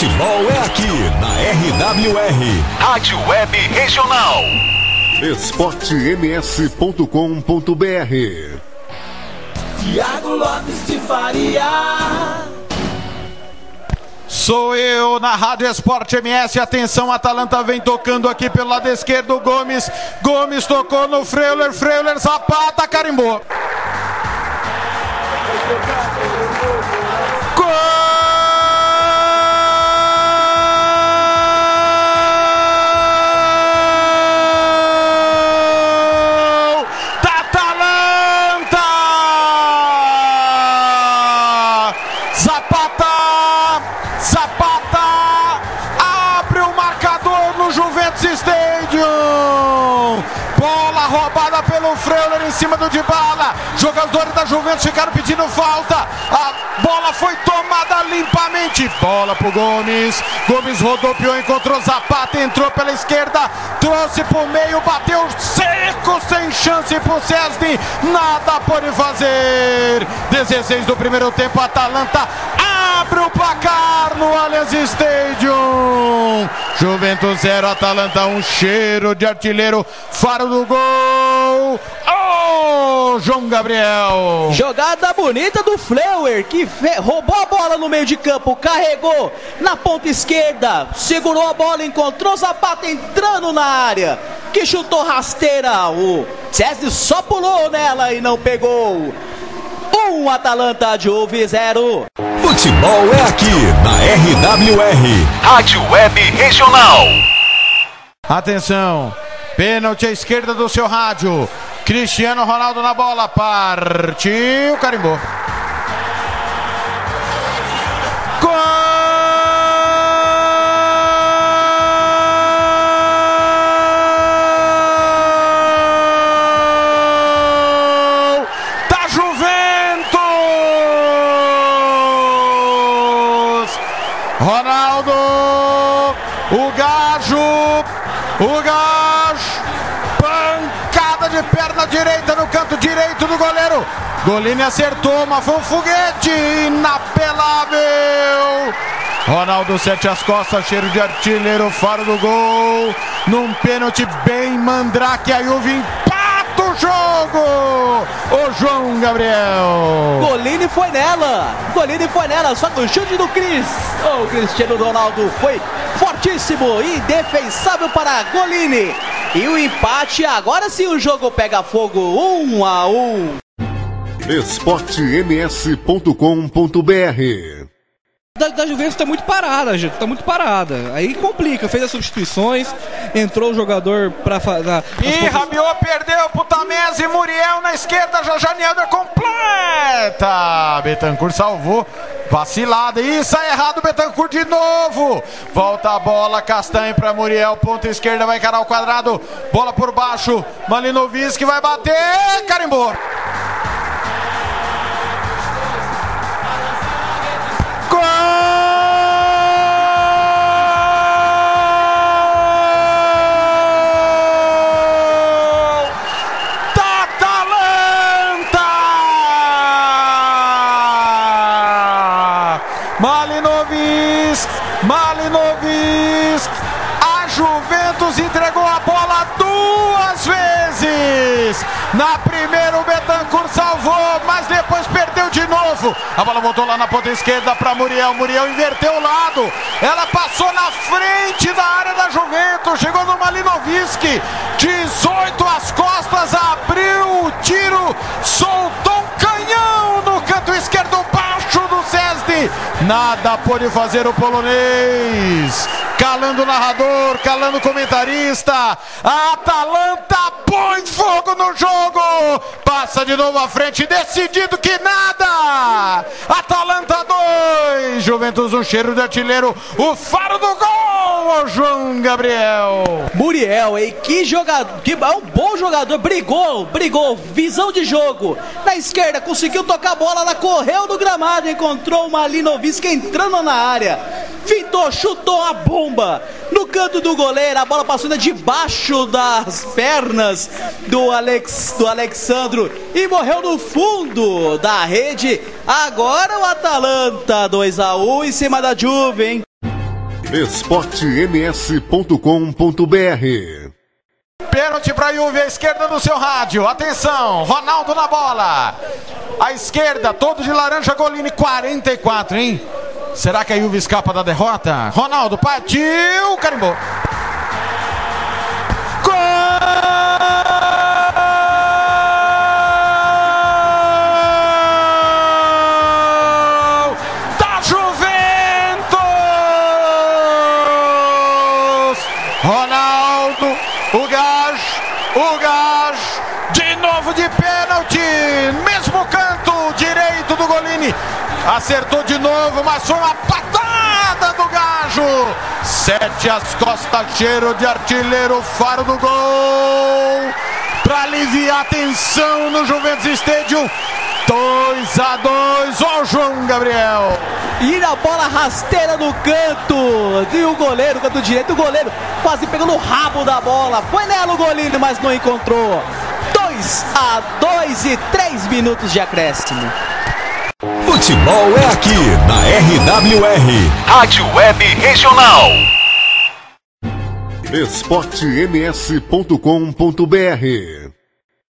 Futebol é aqui na RWR, Rádio Web Regional. esportems.com.br Tiago Lopes de Faria. Sou eu na Rádio Esporte MS. Atenção, Atalanta vem tocando aqui pelo lado esquerdo. Gomes. Gomes tocou no Freuler. Freuler Zapata carimbou. Stadium! Bola roubada pelo Freuler em cima do Dybala. Jogadores da Juventus ficaram pedindo falta. A bola foi tomada limpamente. Bola pro Gomes. Gomes rodopiou, encontrou Zapata, entrou pela esquerda, trouxe pro meio, bateu seco, sem chance pro Cesny. Nada pode fazer. 16 do primeiro tempo, Atalanta abre o placar no Allianz Stadium. Juventus 0, Atalanta 1, um cheiro de artilheiro, faro do gol. Oh, João Gabriel. Jogada bonita do Fleuer, que roubou a bola no meio de campo, carregou na ponta esquerda, segurou a bola, encontrou Zapata entrando na área, que chutou rasteira. O César só pulou nela e não pegou. Um Atalanta de Uve zero. Futebol é aqui na RWR, Rádio Web Regional. Atenção, pênalti à esquerda do seu rádio. Cristiano Ronaldo na bola, partiu, carimbou. Ronaldo, o Gajo, o Gajo, pancada de perna direita no canto direito do goleiro. Golini acertou, mas foi um foguete inapelável. Ronaldo sete as costas, cheiro de artilheiro, faro do gol. Num pênalti bem mandrake, a Juve empata o jogo. O João Gabriel. Golini foi nela, Golini foi nela, só que o chute do Cris, o Cristiano Ronaldo foi fortíssimo e indefensável para Golini. E o empate, agora sim o jogo pega fogo, um a um. esportems.com.br da, da Juventus tá muito parada, gente. Tá muito parada. Aí complica, fez as substituições, entrou o jogador pra fazer. Ih, Rabiot perdeu pro Tamese, Muriel na esquerda, Jajane Helder completa. Betancourt salvou, vacilada. Ih, sai errado Betancourt de novo. Volta a bola, Castanho pra Muriel, ponta esquerda, vai encarar o quadrado. Bola por baixo, Malinovic vai bater, carimbou. Malinovic, Malinovic, a Juventus entregou a bola duas vezes. Na primeira o Betancourt salvou, mas depois perdeu de novo. A bola voltou lá na ponta esquerda para Muriel. Muriel inverteu o lado. Ela passou na frente da área da Juventus. Chegou no Malinovic. 18 às costas, abriu o tiro, soltou um canhão no canto esquerdo. Nada pôde fazer o polonês. Calando o narrador, calando o comentarista. A Atalanta põe fogo no jogo. Passa de novo à frente, decidido que nada. Atalanta 2, Juventus um cheiro de artilheiro. O faro do gol, o João Gabriel. Muriel, hein? Que jogador, que é um bom jogador, brigou, brigou, visão de jogo. Na esquerda, conseguiu tocar a bola, ela correu no gramado, encontrou o Malinovic entrando na área. Fintou, chutou a bomba no canto do goleiro, a bola passou ainda debaixo das pernas do Alex, do Alexandro e morreu no fundo da rede. Agora o Atalanta 2 a 1 em cima da Juve, hein? esportems.com.br Pênalti para Juve, à esquerda do seu rádio. Atenção, Ronaldo na bola. À esquerda, todo de laranja, Golini 44, hein? Será que a Juve escapa da derrota? Ronaldo partiu, carimbou. O gás, de novo de pênalti, mesmo canto direito do Golini, acertou de novo, mas foi uma patada do Gajo, sete as costas, cheiro de artilheiro, faro do gol, para aliviar a tensão no Juventus Stadium, 2 a 2 ó o João Gabriel. E na bola rasteira no canto. E o goleiro, canto direito, o goleiro quase pegou no rabo da bola. Foi nela o goleiro, mas não encontrou. 2 a 2 e 3 minutos de acréscimo. Futebol é aqui na RWR, Rádio Web Regional. esportems.com.br